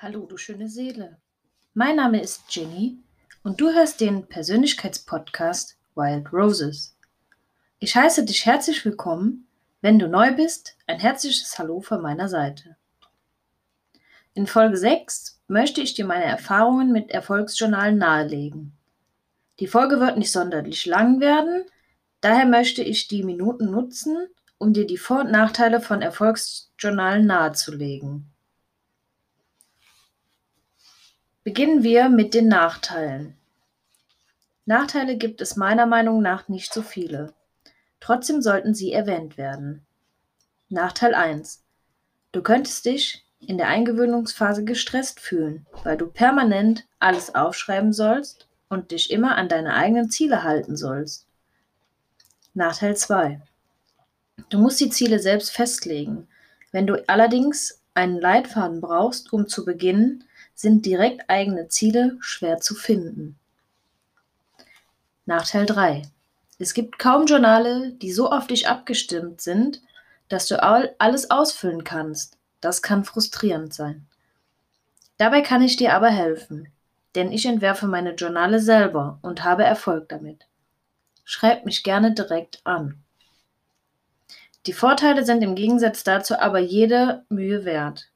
Hallo, du schöne Seele. Mein Name ist Jenny und du hörst den Persönlichkeitspodcast Wild Roses. Ich heiße dich herzlich willkommen. Wenn du neu bist, ein herzliches Hallo von meiner Seite. In Folge 6 möchte ich dir meine Erfahrungen mit Erfolgsjournalen nahelegen. Die Folge wird nicht sonderlich lang werden, daher möchte ich die Minuten nutzen, um dir die Vor- und Nachteile von Erfolgsjournalen nahezulegen. Beginnen wir mit den Nachteilen. Nachteile gibt es meiner Meinung nach nicht so viele. Trotzdem sollten sie erwähnt werden. Nachteil 1. Du könntest dich in der Eingewöhnungsphase gestresst fühlen, weil du permanent alles aufschreiben sollst und dich immer an deine eigenen Ziele halten sollst. Nachteil 2. Du musst die Ziele selbst festlegen. Wenn du allerdings einen Leitfaden brauchst, um zu beginnen, sind direkt eigene Ziele schwer zu finden. Nachteil 3. Es gibt kaum Journale, die so auf dich abgestimmt sind, dass du alles ausfüllen kannst. Das kann frustrierend sein. Dabei kann ich dir aber helfen, denn ich entwerfe meine Journale selber und habe Erfolg damit. Schreib mich gerne direkt an. Die Vorteile sind im Gegensatz dazu aber jede Mühe wert.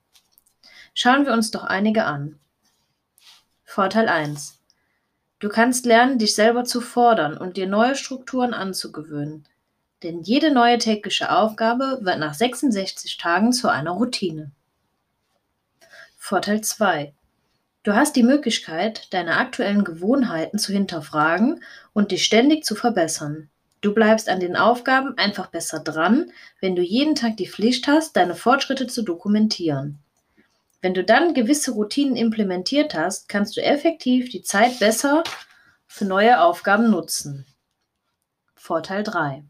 Schauen wir uns doch einige an. Vorteil 1. Du kannst lernen, dich selber zu fordern und dir neue Strukturen anzugewöhnen. Denn jede neue tägliche Aufgabe wird nach 66 Tagen zu einer Routine. Vorteil 2. Du hast die Möglichkeit, deine aktuellen Gewohnheiten zu hinterfragen und dich ständig zu verbessern. Du bleibst an den Aufgaben einfach besser dran, wenn du jeden Tag die Pflicht hast, deine Fortschritte zu dokumentieren. Wenn du dann gewisse Routinen implementiert hast, kannst du effektiv die Zeit besser für neue Aufgaben nutzen. Vorteil 3.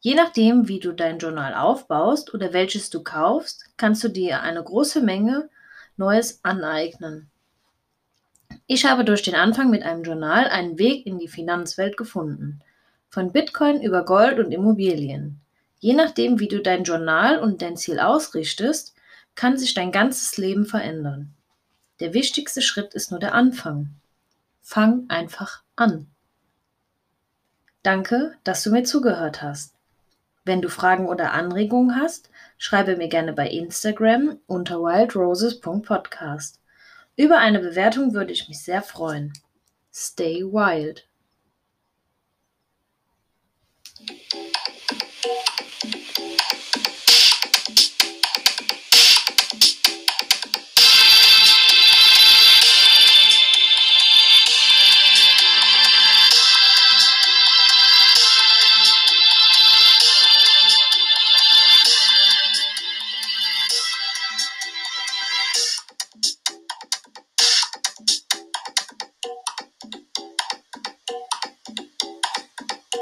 Je nachdem, wie du dein Journal aufbaust oder welches du kaufst, kannst du dir eine große Menge Neues aneignen. Ich habe durch den Anfang mit einem Journal einen Weg in die Finanzwelt gefunden. Von Bitcoin über Gold und Immobilien. Je nachdem, wie du dein Journal und dein Ziel ausrichtest, kann sich dein ganzes Leben verändern. Der wichtigste Schritt ist nur der Anfang. Fang einfach an. Danke, dass du mir zugehört hast. Wenn du Fragen oder Anregungen hast, schreibe mir gerne bei Instagram unter wildroses.podcast. Über eine Bewertung würde ich mich sehr freuen. Stay wild.